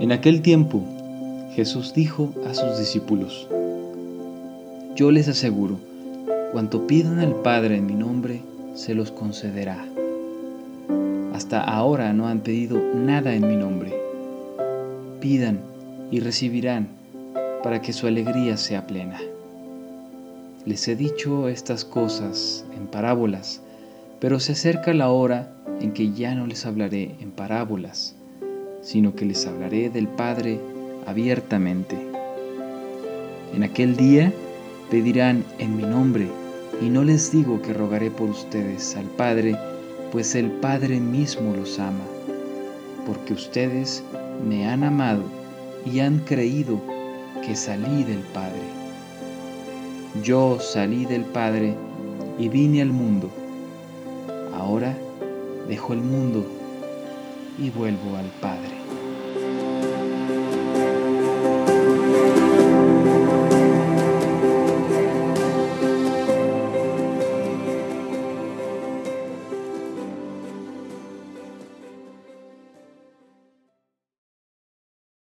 En aquel tiempo, Jesús dijo a sus discípulos, Yo les aseguro, cuanto pidan al Padre en mi nombre, se los concederá. Hasta ahora no han pedido nada en mi nombre. Pidan y recibirán para que su alegría sea plena. Les he dicho estas cosas en parábolas, pero se acerca la hora en que ya no les hablaré en parábolas, sino que les hablaré del Padre abiertamente. En aquel día pedirán en mi nombre, y no les digo que rogaré por ustedes al Padre, pues el Padre mismo los ama, porque ustedes me han amado y han creído que salí del Padre. Yo salí del Padre y vine al mundo. Ahora dejo el mundo y vuelvo al Padre.